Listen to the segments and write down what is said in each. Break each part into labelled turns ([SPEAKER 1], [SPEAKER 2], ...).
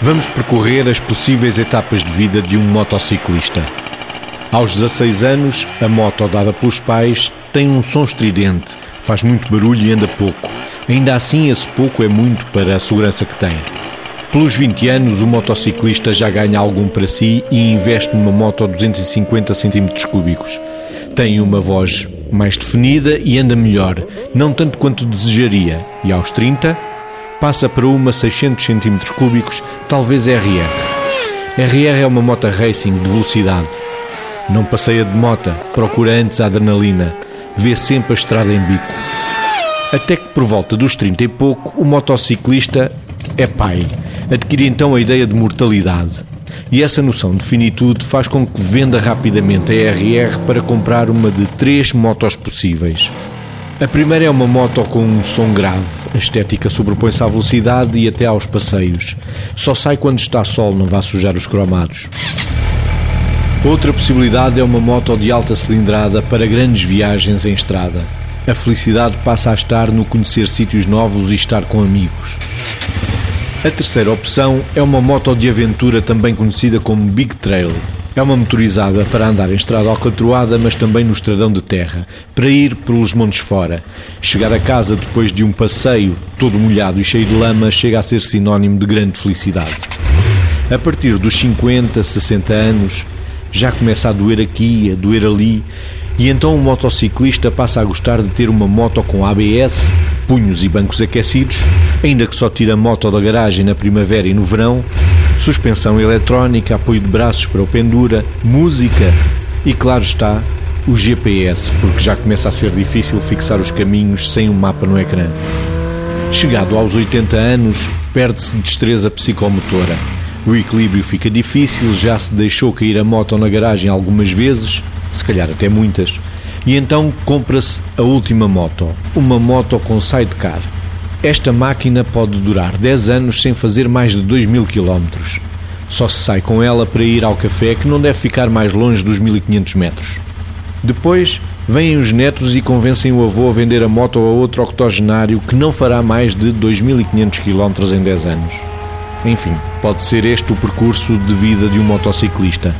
[SPEAKER 1] Vamos percorrer as possíveis etapas de vida de um motociclista. Aos 16 anos, a moto dada pelos pais tem um som estridente, faz muito barulho e anda pouco. Ainda assim, esse pouco é muito para a segurança que tem. Pelos 20 anos, o motociclista já ganha algum para si e investe numa moto a 250 cm cúbicos. Tem uma voz mais definida e anda melhor, não tanto quanto desejaria. E aos 30, passa para uma 600 cm cúbicos, talvez RR. RR é uma moto racing de velocidade. Não passeia de moto, procura antes a adrenalina, vê sempre a estrada em bico. Até que por volta dos 30 e pouco, o motociclista é pai. Adquire então a ideia de mortalidade. E essa noção de finitude faz com que venda rapidamente a RR para comprar uma de três motos possíveis. A primeira é uma moto com um som grave. A estética sobrepõe-se à velocidade e até aos passeios. Só sai quando está sol, não vá sujar os cromados. Outra possibilidade é uma moto de alta cilindrada para grandes viagens em estrada. A felicidade passa a estar no conhecer sítios novos e estar com amigos. A terceira opção é uma moto de aventura também conhecida como Big Trail. É uma motorizada para andar em estrada alcatroada, mas também no estradão de terra, para ir pelos montes fora. Chegar a casa depois de um passeio todo molhado e cheio de lama chega a ser sinónimo de grande felicidade. A partir dos 50, 60 anos, já começa a doer aqui, a doer ali, e então o motociclista passa a gostar de ter uma moto com ABS, punhos e bancos aquecidos, ainda que só tire a moto da garagem na primavera e no verão, suspensão eletrónica, apoio de braços para o pendura, música e, claro está, o GPS, porque já começa a ser difícil fixar os caminhos sem um mapa no ecrã. Chegado aos 80 anos, perde-se destreza psicomotora. O equilíbrio fica difícil, já se deixou cair a moto na garagem algumas vezes, se calhar até muitas, e então compra-se a última moto, uma moto com sidecar. Esta máquina pode durar 10 anos sem fazer mais de 2 mil quilómetros. Só se sai com ela para ir ao café que não deve ficar mais longe dos 1500 metros. Depois vêm os netos e convencem o avô a vender a moto a outro octogenário que não fará mais de 2500 km em 10 anos. Enfim, pode ser este o percurso de vida de um motociclista.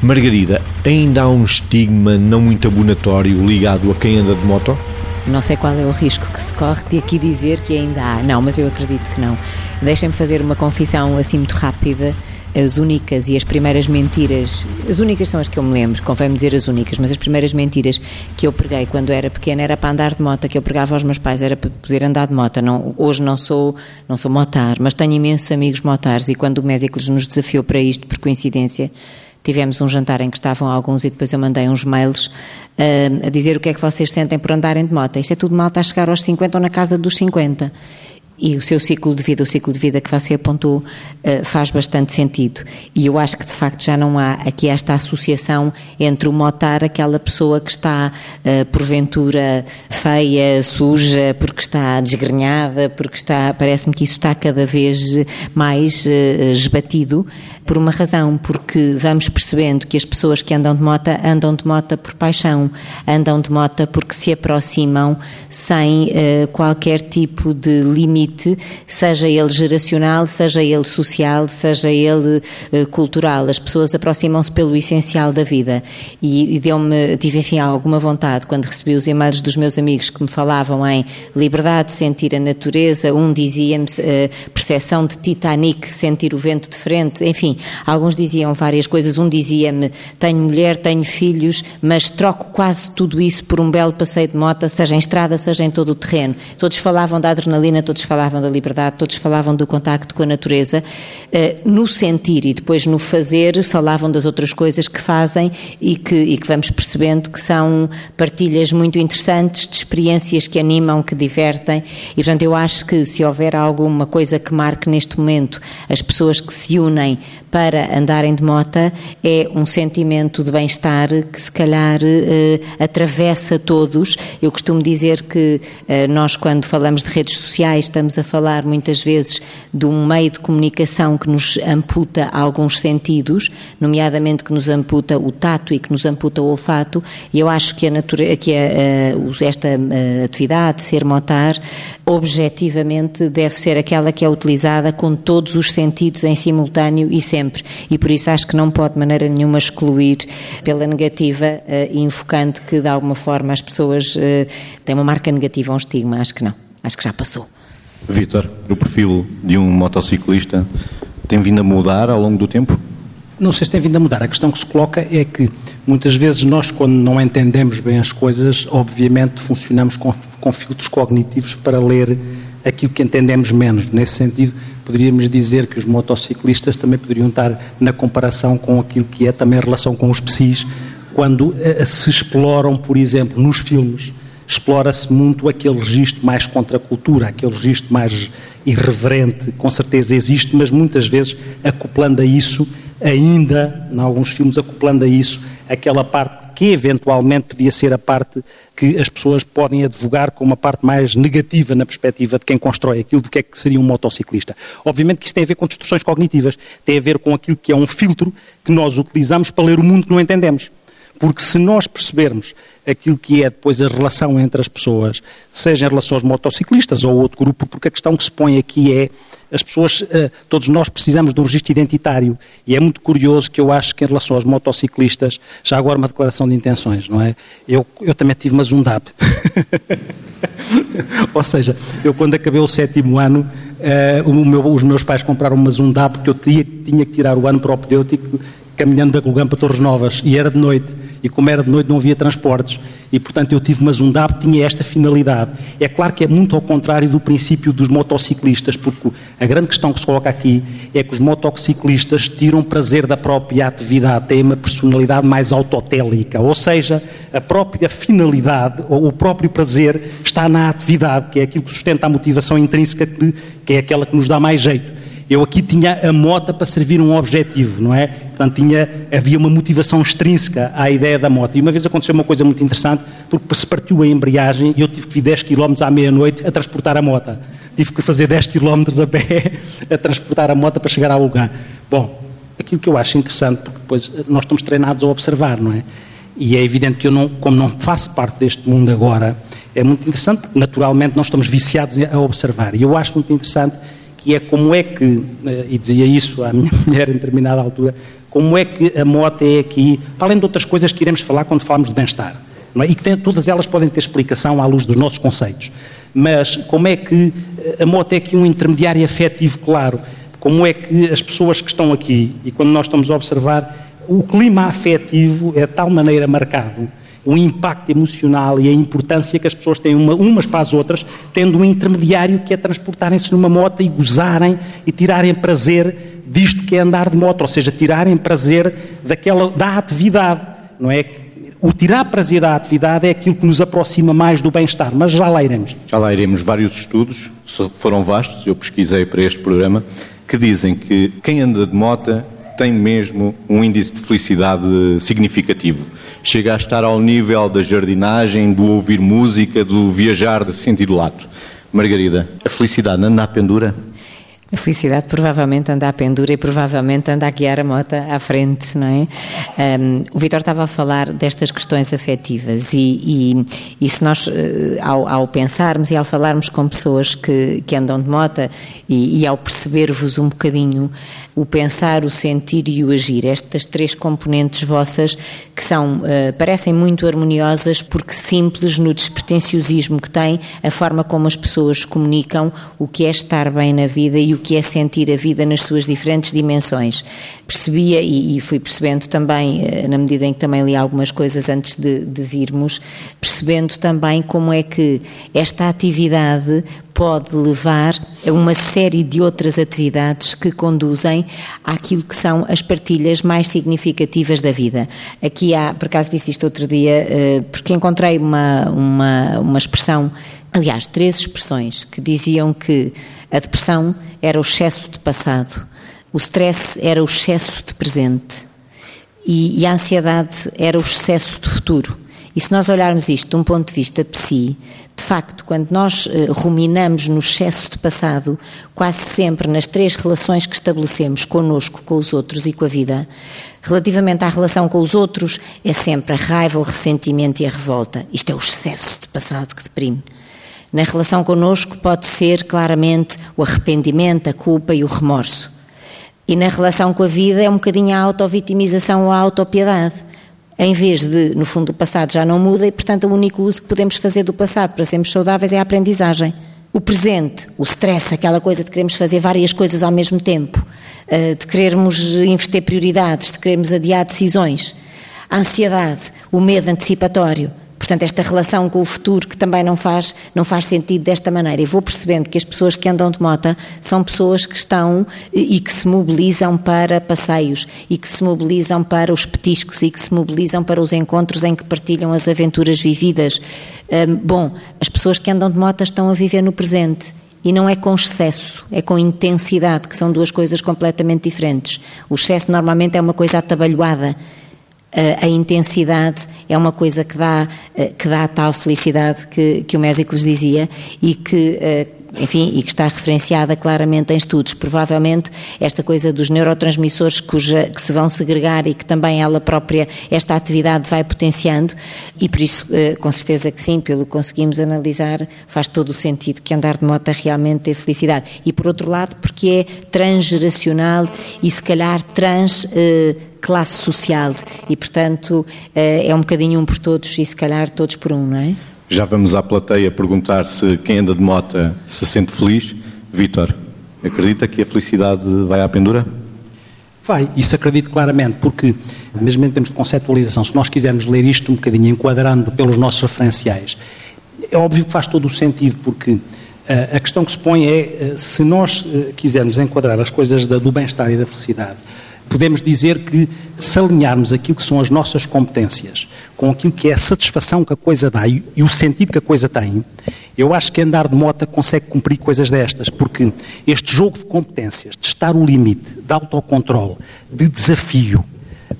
[SPEAKER 1] Margarida, ainda há um estigma não muito abonatório ligado a quem anda de moto?
[SPEAKER 2] Não sei qual é o risco que se corre de aqui dizer que ainda há. Não, mas eu acredito que não. Deixem-me fazer uma confissão assim muito rápida. As únicas e as primeiras mentiras, as únicas são as que eu me lembro, convém-me dizer as únicas, mas as primeiras mentiras que eu preguei quando era pequena era para andar de moto, que eu pregava aos meus pais, era para poder andar de moto. Não, hoje não sou, não sou motar, mas tenho imensos amigos motares e quando o Mésicles nos desafiou para isto, por coincidência, Tivemos um jantar em que estavam alguns e depois eu mandei uns mails uh, a dizer o que é que vocês sentem por andarem de moto. Isto é tudo mal, está a chegar aos 50 ou na casa dos 50 e o seu ciclo de vida, o ciclo de vida que você apontou, eh, faz bastante sentido. E eu acho que de facto já não há aqui esta associação entre o motar, aquela pessoa que está eh, porventura feia, suja, porque está desgrenhada, porque está, parece-me que isso está cada vez mais esbatido, por uma razão, porque vamos percebendo que as pessoas que andam de moto andam de moto por paixão, andam de moto porque se aproximam sem qualquer tipo de limite limite, seja ele geracional, seja ele social, seja ele uh, cultural. As pessoas aproximam-se pelo essencial da vida. E, e deu-me, tive enfim alguma vontade quando recebi os e-mails dos meus amigos que me falavam em liberdade, sentir a natureza, um dizia-me uh, percepção de Titanic, sentir o vento de frente, enfim, alguns diziam várias coisas. Um dizia-me tenho mulher, tenho filhos, mas troco quase tudo isso por um belo passeio de moto, seja em estrada, seja em todo o terreno. Todos falavam da adrenalina, todos falavam da liberdade, todos falavam do contacto com a natureza, eh, no sentir e depois no fazer falavam das outras coisas que fazem e que, e que vamos percebendo que são partilhas muito interessantes de experiências que animam, que divertem e portanto eu acho que se houver alguma coisa que marque neste momento as pessoas que se unem para andarem de mota é um sentimento de bem-estar que se calhar eh, atravessa todos. Eu costumo dizer que eh, nós quando falamos de redes sociais estamos a falar muitas vezes de um meio de comunicação que nos amputa alguns sentidos, nomeadamente que nos amputa o tato e que nos amputa o olfato, e eu acho que, a que a, a, esta atividade, ser motar, objetivamente deve ser aquela que é utilizada com todos os sentidos em simultâneo e sempre, e por isso acho que não pode de maneira nenhuma excluir pela negativa, uh, invocando que de alguma forma as pessoas uh, têm uma marca negativa, um estigma, acho que não, acho que já passou.
[SPEAKER 1] Vítor, o perfil de um motociclista tem vindo a mudar ao longo do tempo?
[SPEAKER 3] Não sei se tem vindo a mudar. A questão que se coloca é que muitas vezes nós, quando não entendemos bem as coisas, obviamente funcionamos com, com filtros cognitivos para ler aquilo que entendemos menos. Nesse sentido, poderíamos dizer que os motociclistas também poderiam estar na comparação com aquilo que é também a relação com os psis, quando uh, se exploram, por exemplo, nos filmes, explora-se muito aquele registro mais contra a cultura, aquele registro mais irreverente, com certeza existe, mas muitas vezes acoplando a isso, ainda, em alguns filmes, acoplando a isso, aquela parte que eventualmente podia ser a parte que as pessoas podem advogar como uma parte mais negativa na perspectiva de quem constrói aquilo do que é que seria um motociclista. Obviamente que isso tem a ver com distorções cognitivas, tem a ver com aquilo que é um filtro que nós utilizamos para ler o mundo que não entendemos. Porque se nós percebermos aquilo que é depois a relação entre as pessoas, seja em relação aos motociclistas ou outro grupo, porque a questão que se põe aqui é as pessoas, eh, todos nós precisamos de um registro identitário e é muito curioso que eu acho que em relação aos motociclistas, já agora uma declaração de intenções, não é? Eu, eu também tive uma Zundap. Ou seja, eu quando acabei o sétimo ano, uh, meu, os meus pais compraram uma Zundap porque eu tinha, tinha que tirar o ano propedêutico caminhando da Golgã para Torres Novas e era de noite e como era de noite não havia transportes e portanto eu tive uma Zundab que tinha esta finalidade. É claro que é muito ao contrário do princípio dos motociclistas, porque a grande questão que se coloca aqui é que os motociclistas tiram prazer da própria atividade, têm uma personalidade mais autotélica, ou seja, a própria finalidade ou o próprio prazer está na atividade, que é aquilo que sustenta a motivação intrínseca, que é aquela que nos dá mais jeito. Eu aqui tinha a moto para servir um objetivo, não é? Portanto, tinha, havia uma motivação extrínseca à ideia da moto. E uma vez aconteceu uma coisa muito interessante, porque se partiu a embreagem e eu tive que vir 10 km à meia-noite a transportar a moto. Tive que fazer 10 km a pé a transportar a moto para chegar ao lugar. Bom, aquilo que eu acho interessante, porque depois nós estamos treinados a observar, não é? E é evidente que eu, não, como não faço parte deste mundo agora, é muito interessante, porque naturalmente nós estamos viciados a observar. E eu acho muito interessante que é como é que, eh, e dizia isso à minha mulher em determinada altura, como é que a moto é aqui, para além de outras coisas que iremos falar quando falamos de bem-estar, é? e que tem, todas elas podem ter explicação à luz dos nossos conceitos, mas como é que eh, a moto é aqui um intermediário afetivo claro, como é que as pessoas que estão aqui, e quando nós estamos a observar, o clima afetivo é de tal maneira marcado o impacto emocional e a importância que as pessoas têm uma, umas para as outras, tendo um intermediário que é transportarem-se numa moto e gozarem e tirarem prazer disto que é andar de moto, ou seja, tirarem prazer daquela, da atividade, não é? O tirar prazer da atividade é aquilo que nos aproxima mais do bem-estar, mas já lá iremos.
[SPEAKER 1] Já lá iremos. Vários estudos, foram vastos, eu pesquisei para este programa, que dizem que quem anda de moto tem mesmo um índice de felicidade significativo chega a estar ao nível da jardinagem, do ouvir música, do viajar de sentido lato. Margarida, a felicidade anda à pendura?
[SPEAKER 2] A felicidade provavelmente anda à pendura e provavelmente anda a guiar a moto à frente, não é? Um, o Vitor estava a falar destas questões afetivas e, e, e se nós, eh, ao, ao, pensarmos e ao falarmos com pessoas que, que andam de moto e, e ao perceber-vos um bocadinho o pensar, o sentir e o agir, estas três componentes vossas que são, uh, parecem muito harmoniosas porque simples no despretensiosismo que têm, a forma como as pessoas comunicam o que é estar bem na vida e o que é sentir a vida nas suas diferentes dimensões. Percebia e, fui percebendo também, uh, na medida em que também li algumas coisas antes de, de virmos, percebendo também como é que esta atividade pode levar a uma série de outras atividades que conduzem àquilo que são as partilhas mais significativas da vida. Aqui há, por acaso disse isto outro dia, eh, porque encontrei uma, uma, uma expressão, aliás, três expressões que diziam que a depressão era o excesso de passado, o stress era o excesso de presente e, e a ansiedade era o excesso de futuro. E se nós olharmos isto de um ponto de vista psi, de facto, quando nós uh, ruminamos no excesso de passado, quase sempre nas três relações que estabelecemos connosco, com os outros e com a vida, relativamente à relação com os outros, é sempre a raiva, o ressentimento e a revolta. Isto é o excesso de passado que deprime. Na relação connosco pode ser claramente o arrependimento, a culpa e o remorso. E na relação com a vida é um bocadinho a autovitimização ou a autopiedade. Em vez de, no fundo, o passado já não muda e, portanto, o único uso que podemos fazer do passado para sermos saudáveis é a aprendizagem. O presente, o stress, aquela coisa de queremos fazer várias coisas ao mesmo tempo, eh, de querermos inverter prioridades, de querermos adiar decisões. A ansiedade, o medo antecipatório, Portanto, esta relação com o futuro que também não faz, não faz sentido desta maneira. E vou percebendo que as pessoas que andam de moto são pessoas que estão e que se mobilizam para passeios e que se mobilizam para os petiscos e que se mobilizam para os encontros em que partilham as aventuras vividas. Hum, bom, as pessoas que andam de moto estão a viver no presente. E não é com excesso, é com intensidade, que são duas coisas completamente diferentes. O excesso normalmente é uma coisa atabalhoada a intensidade é uma coisa que dá, eh, que dá a tal felicidade que, que o Mésicles dizia e que eh, enfim, e que está referenciada claramente em estudos. Provavelmente esta coisa dos neurotransmissores cuja, que se vão segregar e que também ela própria, esta atividade vai potenciando, e por isso, eh, com certeza que sim, pelo que conseguimos analisar, faz todo o sentido que andar de moto realmente é felicidade. E por outro lado, porque é transgeracional e se calhar trans classe social e, portanto, eh, é um bocadinho um por todos e se calhar todos por um, não é?
[SPEAKER 1] Já vamos à plateia perguntar se quem anda de moto se sente feliz. Vítor, acredita que a felicidade vai à pendura?
[SPEAKER 3] Vai, isso acredito claramente, porque, mesmo em termos de conceptualização, se nós quisermos ler isto um bocadinho enquadrando pelos nossos referenciais, é óbvio que faz todo o sentido, porque uh, a questão que se põe é, uh, se nós uh, quisermos enquadrar as coisas da, do bem-estar e da felicidade podemos dizer que se alinharmos aquilo que são as nossas competências com aquilo que é a satisfação que a coisa dá e, e o sentido que a coisa tem, eu acho que andar de moto consegue cumprir coisas destas, porque este jogo de competências, de estar o limite, de autocontrole, de desafio,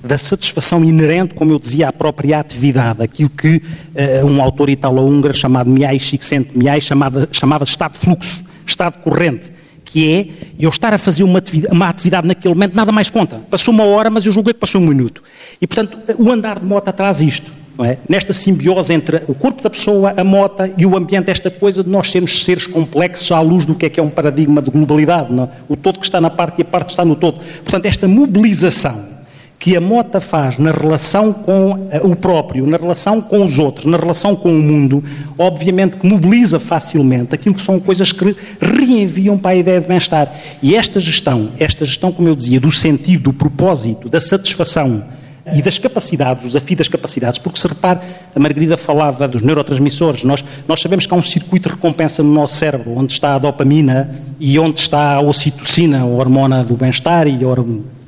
[SPEAKER 3] da satisfação inerente, como eu dizia, à própria atividade, aquilo que uh, um autor italo-húngaro chamado Miai Csikszentmihalyi chamava, chamava de estado de fluxo, estado corrente que é eu estar a fazer uma atividade, uma atividade naquele momento, nada mais conta. Passou uma hora, mas eu julguei que passou um minuto. E, portanto, o andar de moto traz isto. É? Nesta simbiose entre o corpo da pessoa, a moto e o ambiente, esta coisa de nós sermos seres complexos à luz do que é que é um paradigma de globalidade. Não? O todo que está na parte e a parte está no todo. Portanto, esta mobilização que a mota faz na relação com eh, o próprio, na relação com os outros, na relação com o mundo, obviamente que mobiliza facilmente aquilo que são coisas que reenviam para a ideia de bem-estar. E esta gestão, esta gestão, como eu dizia, do sentido, do propósito, da satisfação e das capacidades, o desafio das capacidades, porque se repare, a Margarida falava dos neurotransmissores, nós, nós sabemos que há um circuito de recompensa no nosso cérebro, onde está a dopamina e onde está a ocitocina, a hormona do bem-estar e a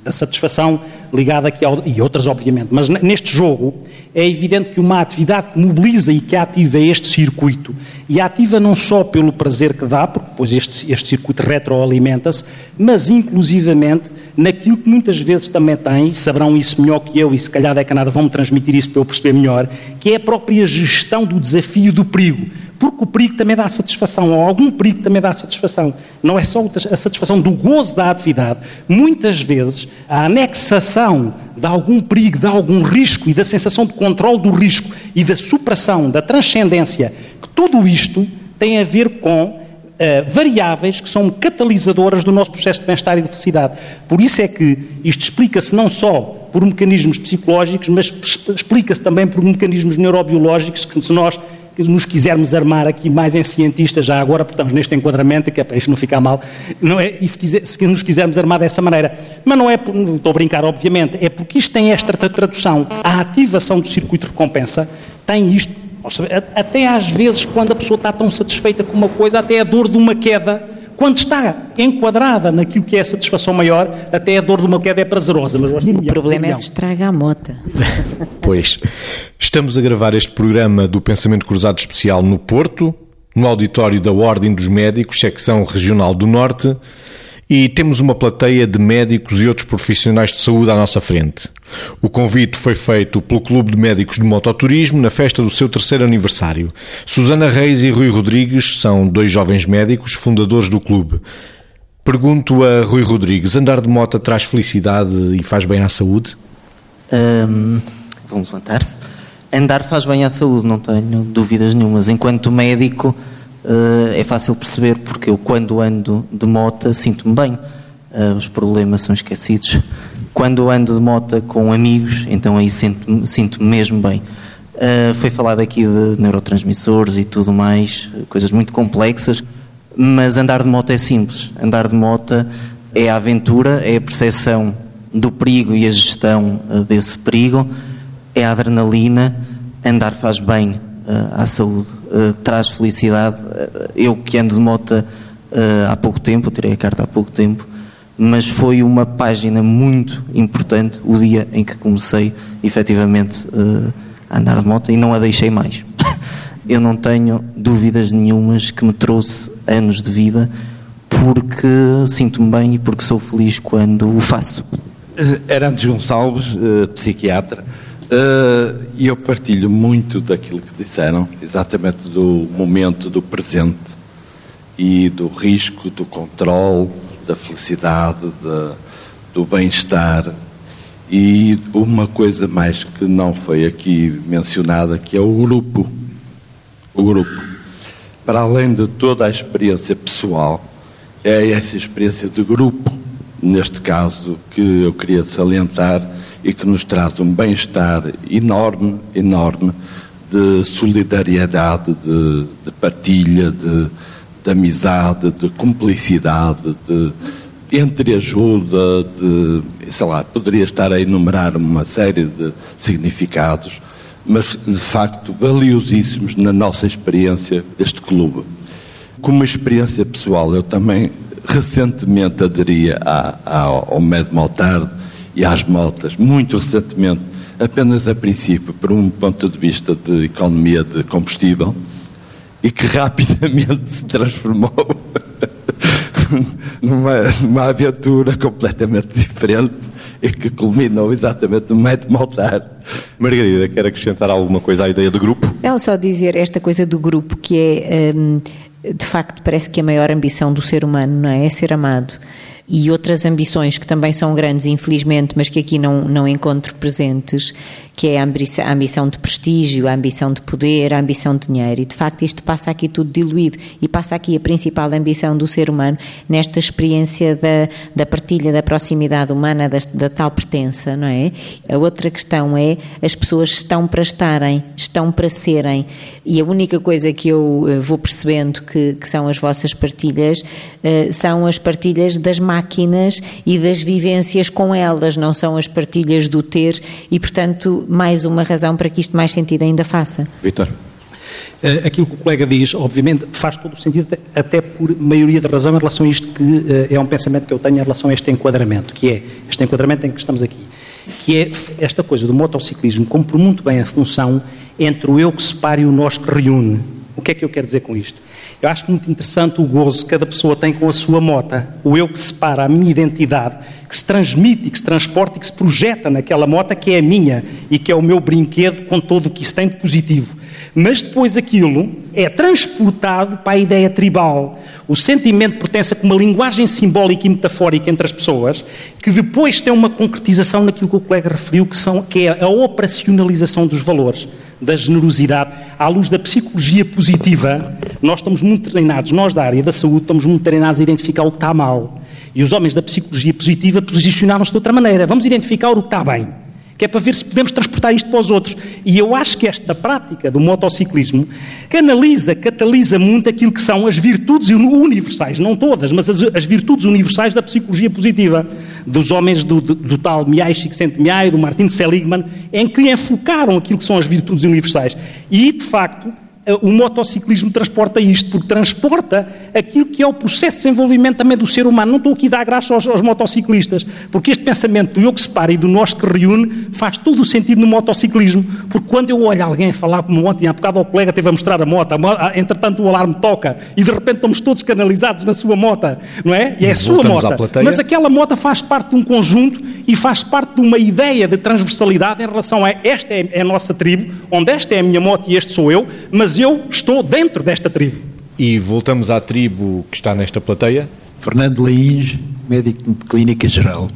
[SPEAKER 3] da satisfação ligada aqui ao, e outras obviamente, mas neste jogo é evidente que uma atividade que mobiliza e que ativa este circuito e ativa não só pelo prazer que dá, porque depois este, este circuito retroalimenta-se, mas inclusivamente naquilo que muitas vezes também tem, e saberão isso melhor que eu e se calhar da Canadá vão-me transmitir isso para eu perceber melhor, que é a própria gestão do desafio do perigo porque o perigo também dá satisfação, ou algum perigo também dá satisfação. Não é só a satisfação do gozo da atividade. Muitas vezes, a anexação de algum perigo, de algum risco e da sensação de controle do risco e da supressão, da transcendência, que tudo isto tem a ver com Uh, variáveis que são catalisadoras do nosso processo de bem-estar e de felicidade. Por isso é que isto explica-se não só por mecanismos psicológicos, mas explica-se também por mecanismos neurobiológicos que se nós nos quisermos armar aqui mais em cientistas, já agora, porque estamos neste enquadramento, que é para isto não ficar mal, não é, e se, quiser, se nos quisermos armar dessa maneira. Mas não é, estou a brincar, obviamente, é porque isto tem esta tradução. A ativação do circuito de recompensa tem isto. Até às vezes, quando a pessoa está tão satisfeita com uma coisa, até a dor de uma queda quando está enquadrada naquilo que é a satisfação maior, até a dor de uma queda é prazerosa. Mas
[SPEAKER 2] o problema é se estraga a mota.
[SPEAKER 1] pois. Estamos a gravar este programa do Pensamento Cruzado Especial no Porto, no auditório da Ordem dos Médicos, secção regional do Norte, e temos uma plateia de médicos e outros profissionais de saúde à nossa frente. O convite foi feito pelo Clube de Médicos de Mototurismo na festa do seu terceiro aniversário. Susana Reis e Rui Rodrigues são dois jovens médicos, fundadores do clube. Pergunto a Rui Rodrigues: andar de moto traz felicidade e faz bem à saúde?
[SPEAKER 4] Vamos levantar. Andar faz bem à saúde, não tenho dúvidas nenhumas. Enquanto médico, uh, é fácil perceber, porque eu, quando ando de moto, sinto-me bem. Uh, os problemas são esquecidos. Quando ando de moto com amigos, então aí sinto-me sinto mesmo bem. Uh, foi falado aqui de neurotransmissores e tudo mais, coisas muito complexas, mas andar de moto é simples. Andar de moto é a aventura, é a percepção do perigo e a gestão desse perigo é a adrenalina, andar faz bem à saúde, uh, traz felicidade. Uh, eu que ando de moto há pouco tempo, tirei a carta há pouco tempo, mas foi uma página muito importante o dia em que comecei efetivamente a andar de moto e não a deixei mais. eu não tenho dúvidas nenhumas que me trouxe anos de vida porque sinto-me bem e porque sou feliz quando o faço.
[SPEAKER 5] Arantes Gonçalves, psiquiatra. Eh, e eu partilho muito daquilo que disseram, exatamente do momento do presente e do risco, do controle, da felicidade, de, do bem-estar. E uma coisa mais que não foi aqui mencionada, que é o grupo. O grupo. Para além de toda a experiência pessoal, é essa experiência de grupo, neste caso, que eu queria salientar e que nos traz um bem-estar enorme, enorme, de solidariedade, de, de partilha, de, de, amizade, de cumplicidade, de entreajuda, de, sei lá, poderia estar a enumerar uma série de significados, mas de facto valiosíssimos na nossa experiência deste clube. Como experiência pessoal, eu também recentemente aderia ao Med Motard, e às motas, muito recentemente, apenas a princípio, por um ponto de vista de economia de combustível, e que rapidamente se transformou numa, numa aventura completamente diferente e que culminou exatamente no método Maltar.
[SPEAKER 1] Margarida, quer acrescentar alguma coisa à ideia do grupo?
[SPEAKER 2] Não, só dizer esta coisa do grupo que é, hum, de facto, parece que a maior ambição do ser humano, não é? É ser amado e outras ambições que também são grandes, infelizmente, mas que aqui não, não encontro presentes, que é a ambição, de prestígio, a ambição de poder, a ambição de dinheiro. E de facto isto passa aqui tudo diluído e passa aqui a principal ambição do ser humano nesta experiência da, da partilha, da proximidade humana, da, da tal pertença, não é? A outra questão é as pessoas estão para estarem, estão para serem. E a única coisa que eu eh, vou percebendo que, que são as vossas partilhas uh, são as partilhas das máquinas e das vivências com elas, não são as partilhas do ter e, portanto, mais uma razão para que isto mais sentido ainda faça.
[SPEAKER 1] Vitor.
[SPEAKER 3] Uh, aquilo que o colega diz, obviamente, faz todo o sentido, até por maioria de razão, em relação a isto que uh, é um pensamento que eu tenho em relação a este enquadramento, que é este enquadramento em que estamos aqui, que é esta coisa do motociclismo cumpre muito bem a função entre o eu que separa e o nós que reúne. O que é que eu quero dizer com isto? Eu acho muito interessante o gozo que cada pessoa tem com a sua mota, o eu que separa a minha identidade, que se transmite, que se transporta e que se projeta naquela mota que é a minha e que é o meu brinquedo com todo o que isso tem de positivo. Mas depois aquilo é transportado para a ideia tribal. O sentimento pertence com uma linguagem simbólica e metafórica entre as pessoas, que depois tem uma concretização naquilo que o colega referiu, que, são, que é a operacionalização dos valores da generosidade, à luz da psicologia positiva, nós estamos muito treinados, nós da área da saúde, estamos muito treinados a identificar o que está mal. E os homens da psicologia positiva posicionaram-se de outra maneira. Vamos identificar o que está bem que é para ver se podemos transportar isto para os outros. E eu acho que esta prática do motociclismo canaliza, catalisa muito aquilo que são as virtudes universais, não todas, mas as, as virtudes universais da psicologia positiva, dos homens do, do, do tal Miai Csikszentmihalyi, do Martin Seligman, em que enfocaram aquilo que são as virtudes universais. E, de facto, o motociclismo transporta isto, porque transporta aquilo que é o processo de desenvolvimento também do ser humano. Não estou aqui a dar graça aos, aos motociclistas, porque este pensamento do eu que separa e do nós que reúne faz todo o sentido no motociclismo. Porque quando eu olho alguém a falar como ontem, há bocado o colega teve a mostrar a moto, entretanto o alarme toca e de repente estamos todos canalizados na sua moto, não é? E é a sua moto. Mas aquela moto faz parte de um conjunto e faz parte de uma ideia de transversalidade em relação a esta é a nossa tribo, onde esta é a minha moto e este sou eu, mas mas eu estou dentro desta tribo.
[SPEAKER 1] E voltamos à tribo que está nesta plateia.
[SPEAKER 6] Fernando Laís, médico de clínica geral.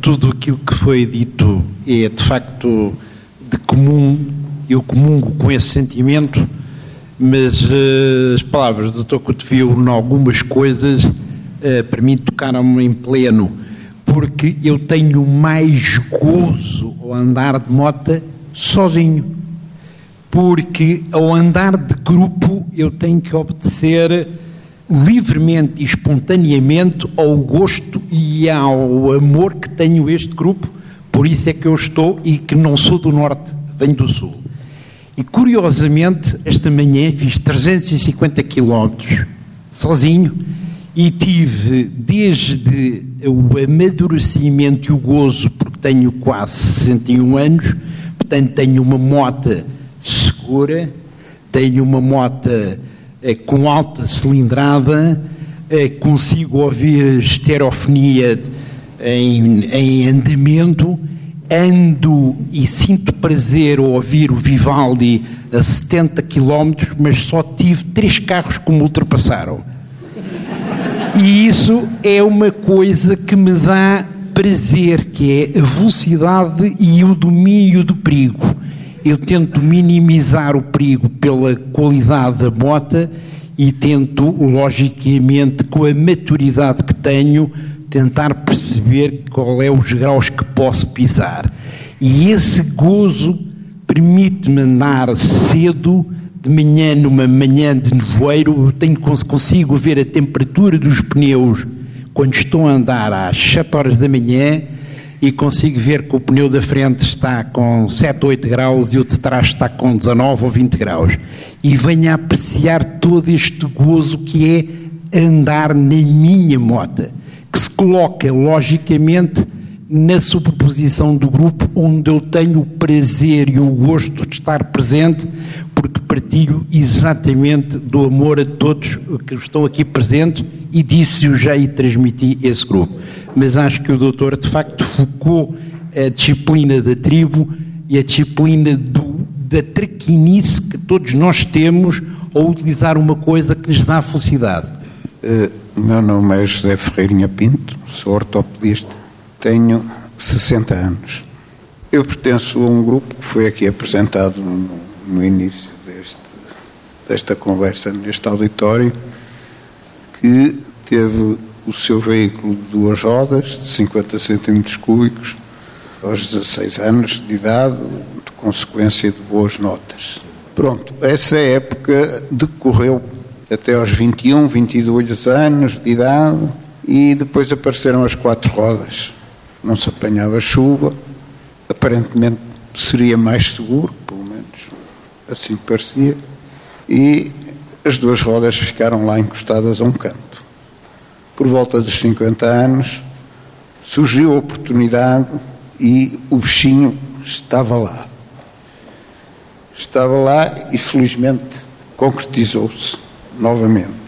[SPEAKER 6] Tudo aquilo que foi dito é de facto de comum, eu comungo com esse sentimento, mas uh, as palavras do Dr. Cotovio, em algumas coisas, uh, para mim tocaram-me em pleno, porque eu tenho mais gozo ao andar de moto sozinho porque ao andar de grupo eu tenho que obedecer livremente e espontaneamente ao gosto e ao amor que tenho este grupo, por isso é que eu estou e que não sou do norte, venho do sul. E curiosamente, esta manhã fiz 350 quilómetros sozinho e tive desde o amadurecimento e o gozo, porque tenho quase 61 anos, portanto tenho uma moto segura, tenho uma moto eh, com alta cilindrada, eh, consigo ouvir estereofonia em, em andamento, ando e sinto prazer ao ouvir o Vivaldi a 70 km, mas só tive três carros que me ultrapassaram. E isso é uma coisa que me dá prazer, que é a velocidade e o domínio do perigo eu tento minimizar o perigo pela qualidade da bota e tento, logicamente, com a maturidade que tenho, tentar perceber qual é os graus que posso pisar. E esse gozo permite-me andar cedo, de manhã, numa manhã de nevoeiro, tenho, consigo ver a temperatura dos pneus quando estou a andar às 7 horas da manhã e consigo ver que o pneu da frente está com 7 ou 8 graus e o de trás está com 19 ou 20 graus. E venho a apreciar todo este gozo que é andar na minha moto, que se coloca logicamente na superposição do grupo onde eu tenho o prazer e o gosto de estar presente, porque partilho exatamente do amor a todos que estão aqui presentes e disse-o já e transmiti esse grupo mas acho que o doutor de facto focou a disciplina da tribo e a disciplina do, da traquinice que todos nós temos ao utilizar uma coisa que lhes dá felicidade.
[SPEAKER 7] Uh, meu nome é José Ferreirinha Pinto, sou ortopedista, tenho 60 anos. Eu pertenço a um grupo que foi aqui apresentado no, no início deste, desta conversa neste auditório, que teve o seu veículo de duas rodas, de 50 centímetros cúbicos, aos 16 anos de idade, de consequência de boas notas. Pronto, essa época decorreu até aos 21, 22 anos de idade e depois apareceram as quatro rodas. Não se apanhava chuva, aparentemente seria mais seguro, pelo menos assim parecia, e as duas rodas ficaram lá encostadas a um canto por volta dos 50 anos, surgiu a oportunidade e o bichinho estava lá. Estava lá e felizmente concretizou-se novamente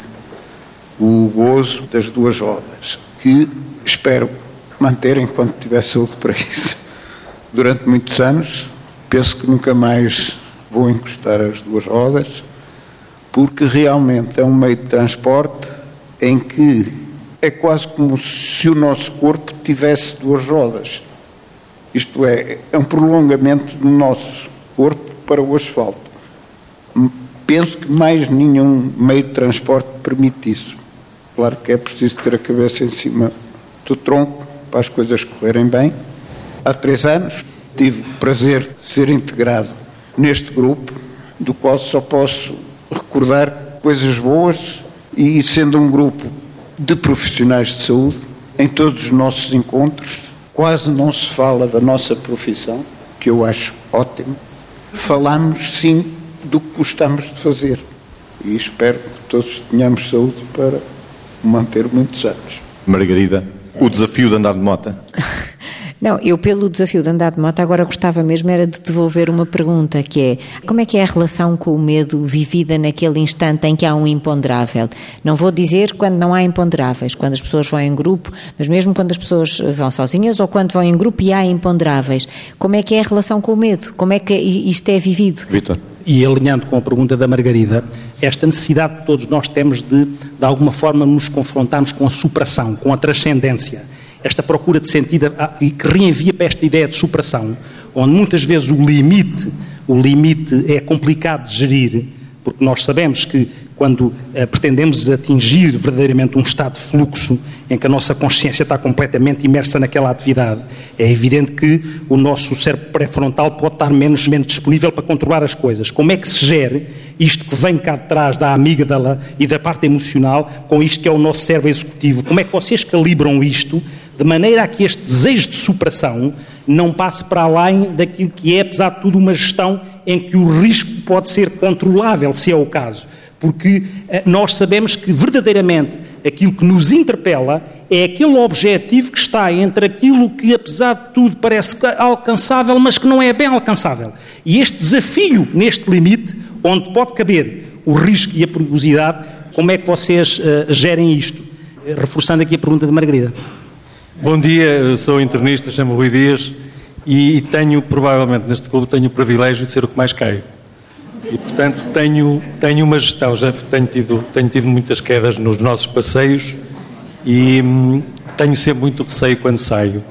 [SPEAKER 7] o gozo das duas rodas, que espero manter enquanto tiver saúde para isso. Durante muitos anos, penso que nunca mais vou encostar as duas rodas, porque realmente é um meio de transporte em que é quase como se o nosso corpo tivesse duas rodas. Isto é, é um prolongamento do nosso corpo para o asfalto. Penso que mais nenhum meio de transporte permite isso. Claro que é preciso ter a cabeça em cima do tronco para as coisas correrem bem. Há três anos tive o prazer de ser integrado neste grupo, do qual só posso recordar coisas boas e sendo um grupo de profissionais de saúde em todos os nossos encontros. Quase não se fala da nossa profissão, que eu acho ótimo. Falamos, sim, do que gostamos de fazer. E espero que todos tenhamos saúde para manter muitos anos.
[SPEAKER 1] Margarida, o desafio de andar de moto?
[SPEAKER 2] Não, eu pelo desafio de andar de moto agora gostava mesmo era de devolver uma pergunta que é como é que é a relação com o medo vivida naquele instante em que há um imponderável? Não vou dizer quando não há imponderáveis, quando as pessoas vão em grupo, mas mesmo quando as pessoas vão sozinhas ou quando vão em grupo e há imponderáveis. Como é que é a relação com o medo? Como é que isto é vivido?
[SPEAKER 1] Vitor.
[SPEAKER 3] E alinhando com a pergunta da Margarida, esta necessidade que todos nós temos de, de alguma forma, nos confrontarmos com a superação, com a transcendência esta procura de sentido e que reenvia para esta ideia de superação, onde muitas vezes o limite, o limite é complicado de gerir, porque nós sabemos que quando eh, pretendemos atingir verdadeiramente um estado de fluxo em que a nossa consciência está completamente imersa naquela atividade, é evidente que o nosso cérebro pré-frontal pode estar menos, menos disponível para controlar as coisas. Como é que se gere isto que vem cá de trás da amígdala e da parte emocional com isto que é o nosso cérebro executivo? Como é que vocês calibram isto de maneira a que este desejo de superação não passe para além daquilo que é, apesar de tudo, uma gestão em que o risco pode ser controlável, se é o caso. Porque eh, nós sabemos que verdadeiramente aquilo que nos interpela é aquele objetivo que está entre aquilo que, apesar de tudo, parece alcançável, mas que não é bem alcançável. E este desafio neste limite, onde pode caber o risco e a perigosidade, como é que vocês uh, gerem isto? Reforçando aqui a pergunta de Margarida.
[SPEAKER 8] Bom dia, eu sou internista, chamo Rui Dias e tenho, provavelmente neste clube, tenho o privilégio de ser o que mais caio. E, portanto, tenho, tenho uma gestão, já tenho tido, tenho tido muitas quedas nos nossos passeios e hum, tenho sempre muito receio quando saio.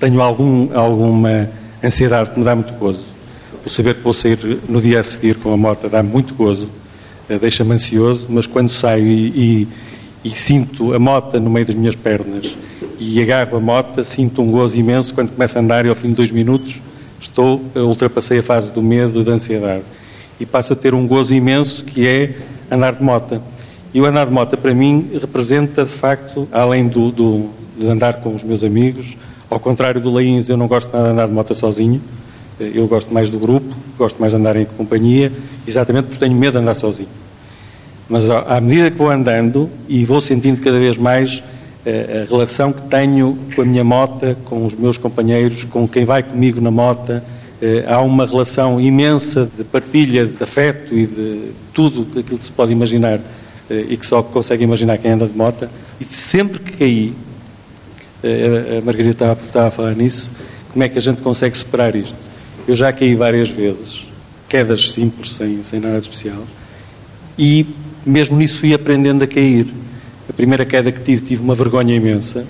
[SPEAKER 8] Tenho algum, alguma ansiedade que me dá muito gozo. O saber que vou sair no dia a seguir com a moto dá muito gozo, eh, deixa-me ansioso, mas quando saio e, e, e sinto a moto no meio das minhas pernas e agarro a moto, sinto um gozo imenso quando começo a andar e ao fim de dois minutos estou, ultrapassei a fase do medo e da ansiedade e passo a ter um gozo imenso que é andar de moto. E o andar de moto para mim representa de facto, além do, do, de andar com os meus amigos, ao contrário do Leins, eu não gosto nada de andar de moto sozinho, eu gosto mais do grupo, gosto mais de andar em companhia, exatamente porque tenho medo de andar sozinho. Mas à medida que vou andando e vou sentindo cada vez mais a relação que tenho com a minha mota, com os meus companheiros, com quem vai comigo na mota. Eh, há uma relação imensa de partilha, de afeto e de tudo aquilo que se pode imaginar eh, e que só consegue imaginar quem anda de mota. E sempre que caí, eh, a Margarida estava a falar nisso, como é que a gente consegue superar isto? Eu já caí várias vezes, quedas simples, sem, sem nada de especial, e mesmo nisso fui aprendendo a cair. A primeira queda que tive, tive uma vergonha imensa.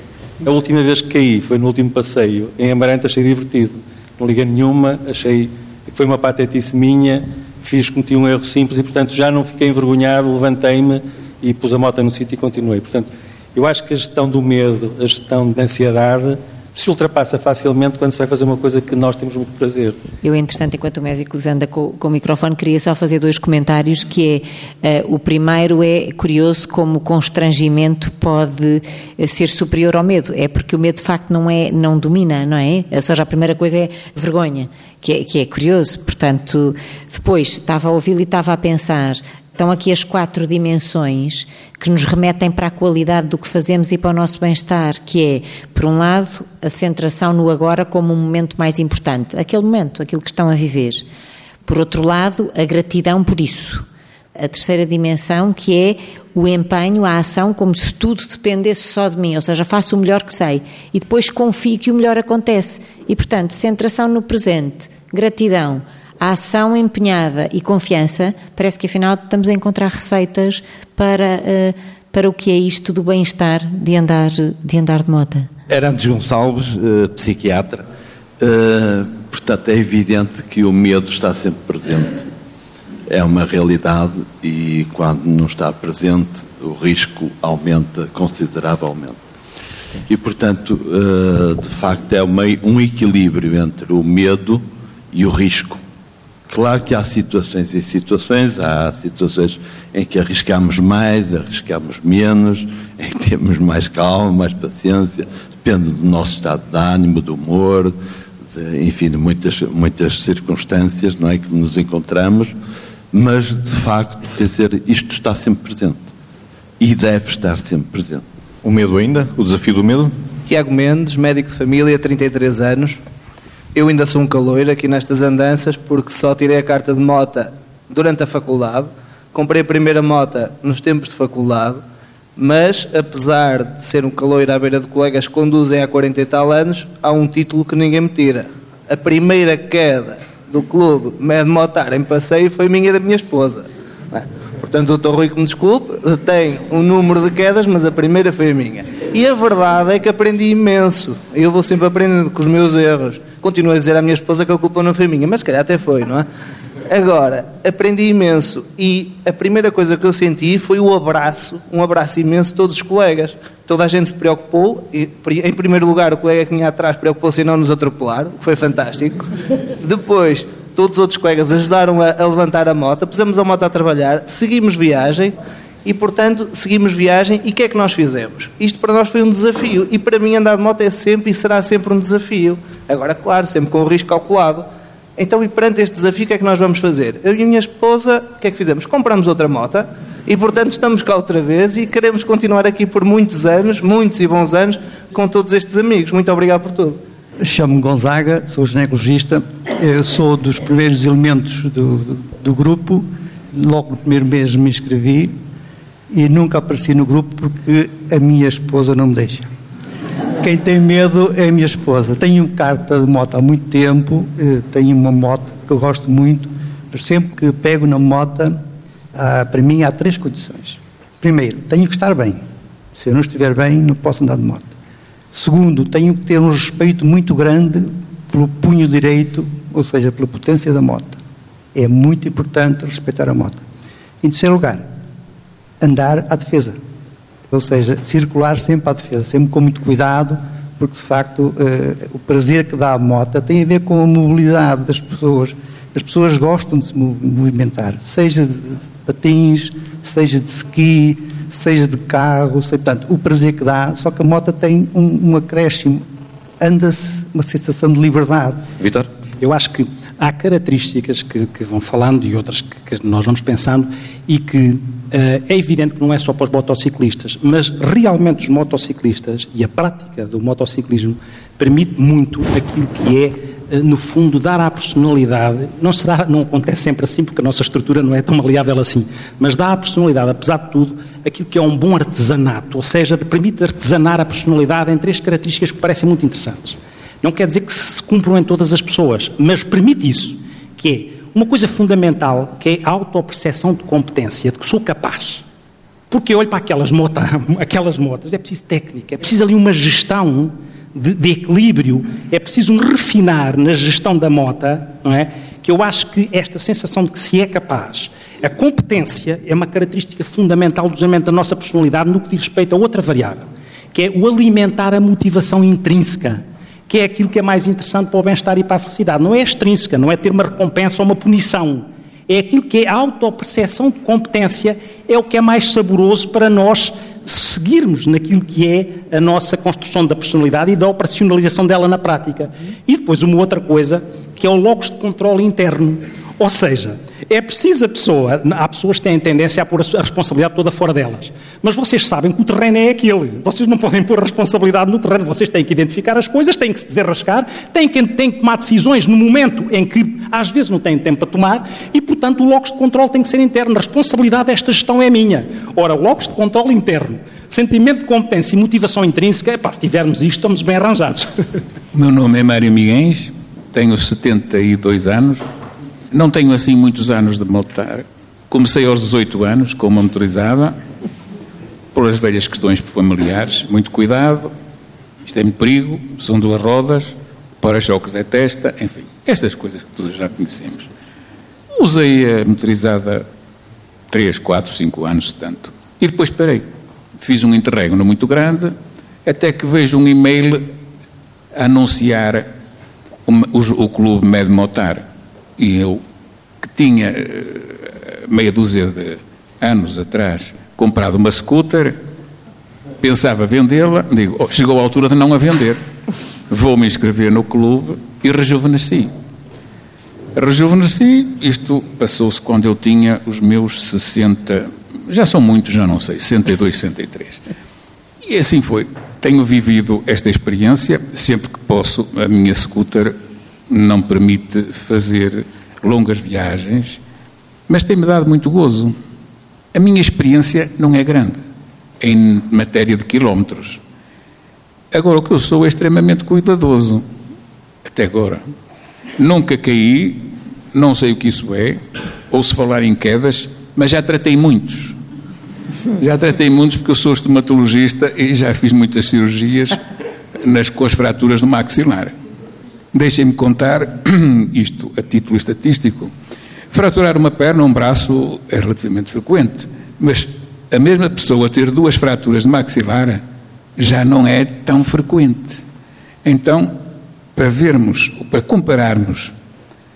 [SPEAKER 8] A última vez que caí foi no último passeio, em Amarante, achei divertido. Não liguei nenhuma, achei que foi uma patetice minha, fiz, cometi um erro simples e, portanto, já não fiquei envergonhado, levantei-me e pus a moto no sítio e continuei. Portanto, eu acho que a gestão do medo, a gestão da ansiedade, se ultrapassa facilmente quando se vai fazer uma coisa que nós temos muito prazer.
[SPEAKER 2] Eu, entretanto, enquanto o Mésicles anda com, com, o microfone, queria só fazer dois comentários, que é, uh, o primeiro é curioso como o constrangimento pode eh, ser superior ao medo, é porque o medo de facto não, é, não domina, não é? Ou seja, a primeira coisa é vergonha, que é, que é curioso, portanto, depois estava a ouvi-lo e estava a pensar, Estão aqui as quatro dimensões que nos remetem para a qualidade do que fazemos e para o nosso bem-estar, que é, por um lado, a centração no agora como um momento mais importante, aquele momento, aquilo que estão a viver. Por outro lado, a gratidão por isso. A terceira dimensão, que é o empenho, a ação, como se tudo dependesse só de mim, ou seja, faço o melhor que sei e depois confio que o melhor acontece. E, portanto, centração no presente, gratidão, a ação empenhada e confiança, parece que afinal estamos a encontrar receitas para, uh, para o que é isto do bem-estar de andar, de andar de moto.
[SPEAKER 5] Arantes Gonçalves, uh, psiquiatra, uh, portanto é evidente que o medo está sempre presente. É uma realidade e quando não está presente o risco aumenta consideravelmente. E portanto, de facto, é um equilíbrio entre o medo e o risco. Claro que há situações e situações, há situações em que arriscamos mais, arriscamos menos, em que temos mais calma, mais paciência, depende do nosso estado de ânimo, do humor, de, enfim, de muitas, muitas circunstâncias não é, que nos encontramos. Mas, de facto, quer dizer, isto está sempre presente. E deve estar sempre presente.
[SPEAKER 1] O medo ainda? O desafio do medo?
[SPEAKER 9] Tiago Mendes, médico de família, 33 anos. Eu ainda sou um caloiro aqui nestas andanças porque só tirei a carta de mota durante a faculdade. Comprei a primeira mota nos tempos de faculdade, mas apesar de ser um caloiro à beira de colegas que conduzem há 40 e tal anos, há um título que ninguém me tira. A primeira queda do clube Med Motar em passeio foi minha e da minha esposa. É? Portanto, o Rui, que me desculpe, tem um número de quedas, mas a primeira foi a minha. E a verdade é que aprendi imenso. Eu vou sempre aprendendo com os meus erros. Continuo a dizer à minha esposa que a culpa não foi minha, mas se calhar até foi, não é? Agora, aprendi imenso e a primeira coisa que eu senti foi o abraço, um abraço imenso de todos os colegas. Toda a gente se preocupou, e, em primeiro lugar o colega que vinha atrás preocupou-se em não nos atropelar, o que foi fantástico. Depois, todos os outros colegas ajudaram a, a levantar a moto, pusemos a moto a trabalhar, seguimos viagem e, portanto, seguimos viagem e o que é que nós fizemos? Isto para nós foi um desafio e para mim andar de moto é sempre e será sempre um desafio. Agora, claro, sempre com o risco calculado. Então, e perante este desafio, o que é que nós vamos fazer? Eu e a minha esposa, o que é que fizemos? Compramos outra moto e, portanto, estamos cá outra vez e queremos continuar aqui por muitos anos, muitos e bons anos, com todos estes amigos. Muito obrigado por tudo.
[SPEAKER 8] Chamo-me Gonzaga, sou ginecologista, eu sou dos primeiros elementos do, do, do, grupo, logo no primeiro mês me inscrevi e nunca apareci no grupo porque a minha esposa não me deixa. Quem tem medo é a minha esposa. Tenho carta de moto há muito tempo, eh, tenho uma moto que eu gosto muito, mas sempre que pego na moto, para mim há três condições. Primeiro, tenho que estar bem. Se eu não estiver bem, não posso andar de moto. Segundo, tenho que ter um respeito muito grande pelo punho direito, ou seja, pela potência da moto. É muito importante respeitar a moto. Em terceiro lugar, andar à defesa. Ou seja, circular sempre à defesa, sempre com muito cuidado, porque de facto eh, o prazer que dá a moto tem a ver com a mobilidade das pessoas. As pessoas gostam de se movimentar, seja de patins, seja de ski, seja de carro, sei, portanto, o prazer que dá, só que a moto tem um, um acréscimo, anda-se uma sensação de liberdade.
[SPEAKER 3] Vitor? Eu acho que há características que, que vão falando e outras que, que, nós vamos pensando e que uh, é evidente que não é só para os motociclistas, mas realmente os motociclistas e a prática do motociclismo permite muito aquilo que é eh, no fundo, dar à personalidade, não, será, não acontece sempre assim, porque a nossa estrutura não é tão maleável assim, mas dá à personalidade, apesar de tudo, aquilo que é um bom artesanato, ou seja, permite artesanar a personalidade em três características que parecem muito interessantes. Não quer dizer que se cumpram em todas as pessoas, mas permite isso, que é uma coisa fundamental, que é a autoperceção de competência, de que sou capaz. Porque eu olho para aquelas aquelas motas, é preciso técnica, é preciso ali uma gestão de, de, equilíbrio, é preciso um refinar na gestão da mota, não é? Que eu acho que esta sensação de que se é capaz, a competência é uma característica fundamental do da nossa personalidade no que diz respeito a outra variável, que é o alimentar a motivação intrínseca, que é aquilo que é mais interessante para o bem-estar e para a felicidade. Não é extrínseca, não é ter uma recompensa ou uma punição. É aquilo que é a autoperceção de competência, é o que é mais saboroso para nós seguirmos naquilo que é a nossa construção da personalidade e da operacionalização dela na prática. E depois uma outra coisa, que é o locus de controle interno. Ou seja, é preciso a pessoa, há pessoas que têm tendência a pôr a responsabilidade toda fora delas. Mas vocês sabem que o terreno é aquele. Vocês não podem pôr responsabilidade no terreno. Vocês têm que identificar as coisas, têm que se desenrascar, têm que, têm que tomar decisões no momento em que às vezes não têm tempo para tomar e, portanto, o locus de controle tem que ser interno. A responsabilidade desta gestão é minha. Ora, o locus de controle interno, sentimento de competência e motivação intrínseca, epá, se tivermos isto, estamos bem arranjados.
[SPEAKER 10] O meu nome é Mário Miguens, tenho 72 anos não tenho assim muitos anos de motar. Comecei aos 18 anos com uma motorizada, por as velhas questões familiares, muito cuidado, isto é muito perigo, são duas rodas, para-choques é testa, enfim, estas coisas que todos já conhecemos. Usei a motorizada 3, 4, 5 anos, tanto. E depois parei. Fiz um interregno muito grande, até que vejo um e-mail anunciar o, o, o clube Med Motar e eu, que tinha eh, meia dúzia de anos atrás comprado uma scooter, pensava vendê-la, digo, oh, chegou a altura de não a vender. Vou me inscrever no clube e rejuvenesci. Rejuvenesci, isto passou-se quando eu tinha os meus 60, já são muitos, já não sei, 62, 63. E assim foi. Tenho vivido esta experiência, sempre que posso, a minha scooter não permite fazer longas viagens, mas tem-me dado muito gozo. A minha experiência não é grande em matéria de quilómetros. Agora, o que eu sou é extremamente cuidadoso. Até agora. Nunca caí, não sei o que isso é, ou se falar em quedas, mas já tratei muitos. Já tratei muitos porque eu sou estomatologista e já fiz muitas cirurgias nas, com as fraturas do maxilar. Deixem-me contar isto a título estatístico. Fraturar uma perna ou um braço é relativamente frequente, mas a mesma pessoa ter duas fraturas de maxilar já não é tão frequente. Então, para vermos, para compararmos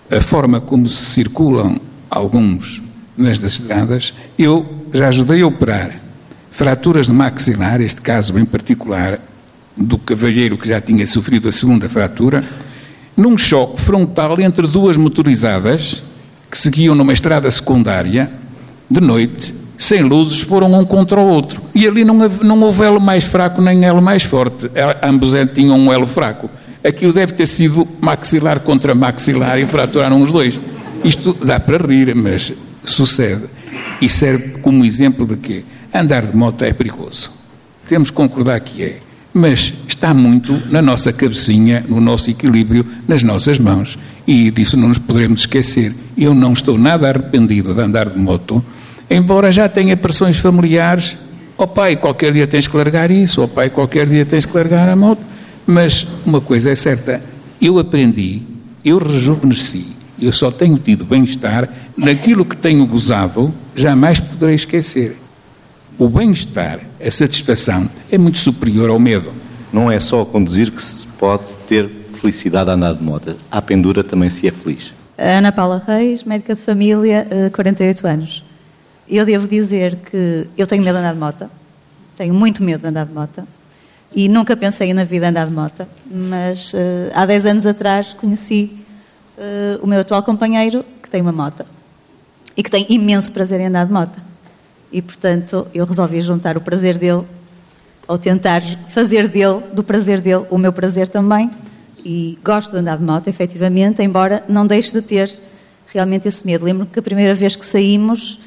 [SPEAKER 10] a forma como se circulam alguns nestas estradas, eu já ajudei a operar fraturas de maxilar, este caso em particular, do cavalheiro que já tinha sofrido a segunda fratura, num choque frontal entre duas motorizadas que seguiam numa estrada secundária, de noite, sem luzes, foram um contra o outro. E ali não, não houve elo mais fraco nem elo mais forte. Ambos é, tinham um elo fraco. Aquilo deve ter sido maxilar contra maxilar e fraturaram os dois. Isto dá para rir, mas sucede. E serve como exemplo de que andar de moto é perigoso. Temos que concordar que é. Mas está muito na nossa cabecinha, no nosso equilíbrio, nas nossas mãos. E disso não nos poderemos esquecer. Eu não estou nada arrependido de andar de moto, embora já tenha pressões familiares. Ó oh, pai, qualquer dia tens que largar isso, ó oh, pai, qualquer dia tens que largar a moto. Mas uma coisa é certa, eu aprendi, eu rejuvenesci, eu só tenho tido bem-estar naquilo que tenho gozado, jamais poderei esquecer. O bem-estar, a satisfação, é muito superior ao medo.
[SPEAKER 11] Não é só conduzir que se pode ter felicidade a andar de moto. À pendura também se é feliz.
[SPEAKER 12] Ana Paula Reis, médica de família, 48 eh, anos. Eu devo dizer que eu tenho medo de andar de moto. Tenho muito medo de andar de moto. E nunca pensei na vida andar de moto. Mas uh, há 10 anos atrás conheci uh, o meu atual companheiro, que tem uma moto. E que tem imenso prazer em andar de moto. E, portanto, eu resolvi juntar o prazer dele, ou tentar fazer dele, do prazer dele, o meu prazer também. E gosto de andar de moto, efetivamente, embora não deixe de ter realmente esse medo. Lembro-me que a primeira vez que saímos,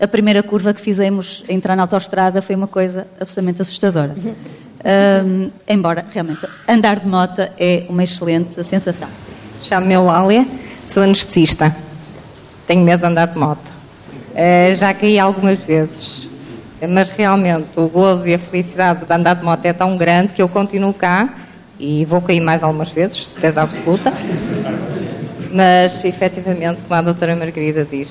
[SPEAKER 12] a primeira curva que fizemos entrar na autoestrada foi uma coisa absolutamente assustadora. Um, embora, realmente, andar de moto é uma excelente sensação.
[SPEAKER 13] Chamo-me Eulália, sou anestesista. Tenho medo de andar de moto. Uh, já caí algumas vezes, mas realmente o gozo e a felicidade de andar de moto é tão grande que eu continuo cá e vou cair mais algumas vezes, certeza absoluta. Mas, efetivamente, como a doutora Margarida diz,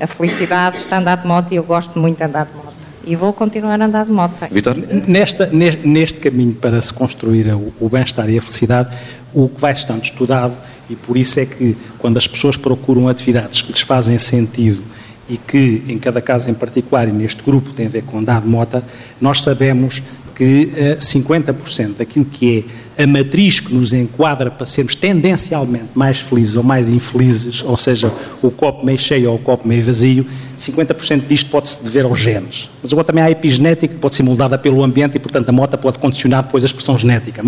[SPEAKER 13] a felicidade está a andar de moto e eu gosto muito de andar de moto. E vou continuar a andar de moto.
[SPEAKER 3] Vitor? Nesta, neste, neste, caminho para se construir o, o bem-estar e a felicidade, o que vai estando estudado, e por isso é que quando as pessoas procuram atividades que lhes fazem sentido e que, em cada caso em particular, e neste grupo tem a ver com andar de moto, nós sabemos que uh, eh, 50% daquilo que é a matriz que nos enquadra para sermos tendencialmente mais felizes ou mais infelizes, ou seja, o copo meio cheio ou o copo meio vazio, 50% disto pode-se dever aos genes. Mas agora também há epigenética que pode ser moldada pelo ambiente e, portanto, a moto pode condicionar depois a expressão genética.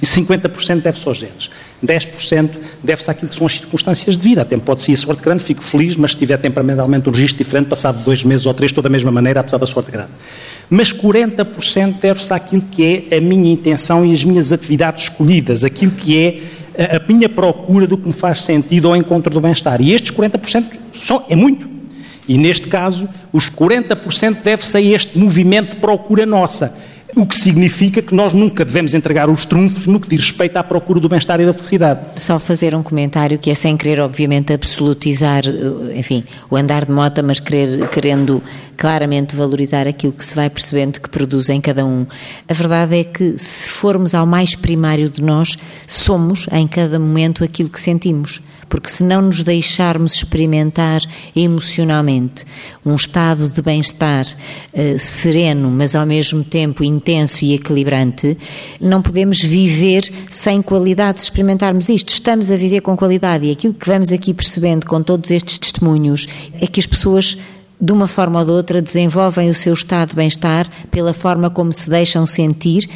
[SPEAKER 3] E 50% deve-se aos genes. 10% deve-se àquilo que são as circunstâncias de vida. Até pode ser a sorte grande, fico feliz, mas se tiver temperamentalmente um registro diferente, passado dois meses ou três, estou da mesma maneira, apesar da sorte grande. Mas 40% deve-se àquilo que é a minha intenção e as minhas atividades escolhidas, aquilo que é a, minha procura do que me faz sentido ao encontro do bem-estar. E estes 40% são, é muito. E neste caso, os 40% deve-se a este movimento de procura nossa. O que significa que nós nunca devemos entregar os trunfos no que diz respeito à procura do bem-estar e da felicidade.
[SPEAKER 2] Só fazer um comentário que é sem querer, obviamente, absolutizar, eh, enfim, o andar de moto, mas querer, querendo claramente valorizar aquilo que se vai percebendo que produz em cada um. A verdade é que, se formos ao mais primário de nós, somos, em cada momento, aquilo que sentimos. Porque se não nos deixarmos experimentar emocionalmente um estado de bem-estar eh, sereno, mas ao mesmo tempo intenso e equilibrante, não podemos viver sem qualidade se experimentarmos isto. Estamos a viver com qualidade e aquilo que vamos aqui percebendo com todos estes testemunhos é que as pessoas de uma forma ou de outra, desenvolvem o seu estado de bem-estar pela forma como se deixam sentir,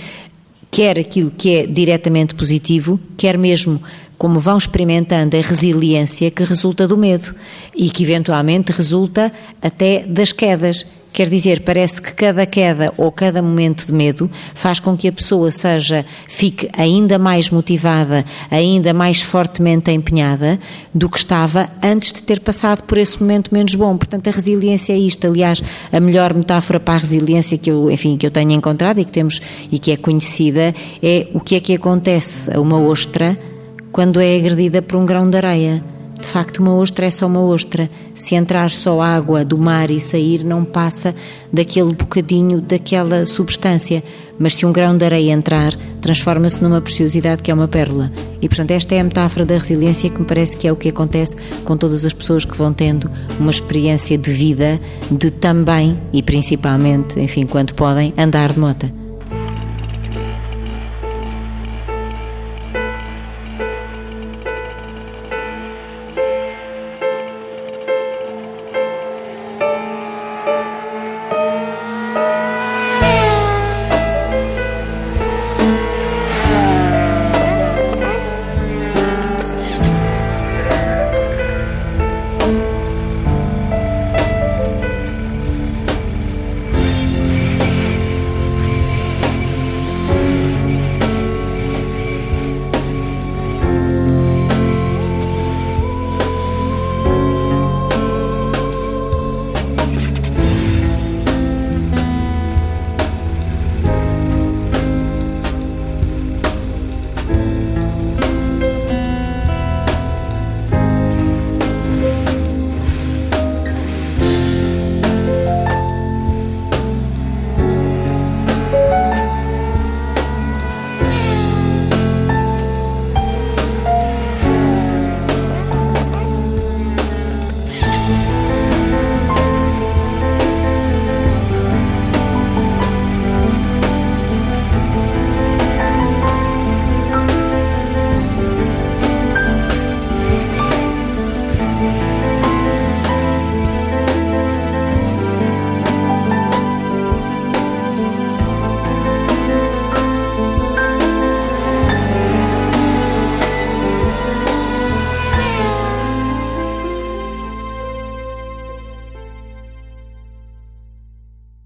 [SPEAKER 2] quer aquilo que é diretamente positivo, quer mesmo como vão experimentando a resiliência que resulta do medo e que eventualmente resulta até das quedas. Quer dizer, parece que cada queda ou cada momento de medo faz com que a pessoa seja, fique ainda mais motivada, ainda mais fortemente empenhada do que estava antes de ter passado por esse momento menos bom. Portanto, a resiliência é isto. Aliás, a melhor metáfora para a resiliência que eu, enfim, que eu tenho encontrado e que temos e que é conhecida é o que é que acontece a uma ostra quando é agredida por um grão de areia de facto, uma ostra é só uma ostra. Se entrar só água do mar e sair, não passa daquele bocadinho, daquela substância. Mas se um grão de areia entrar, transforma-se numa preciosidade que é uma pérola. E, portanto, esta é a metáfora da resiliência que me parece que é o que acontece com todas as pessoas que vão tendo uma experiência de vida, de também e principalmente, enfim, quando podem, andar de mota.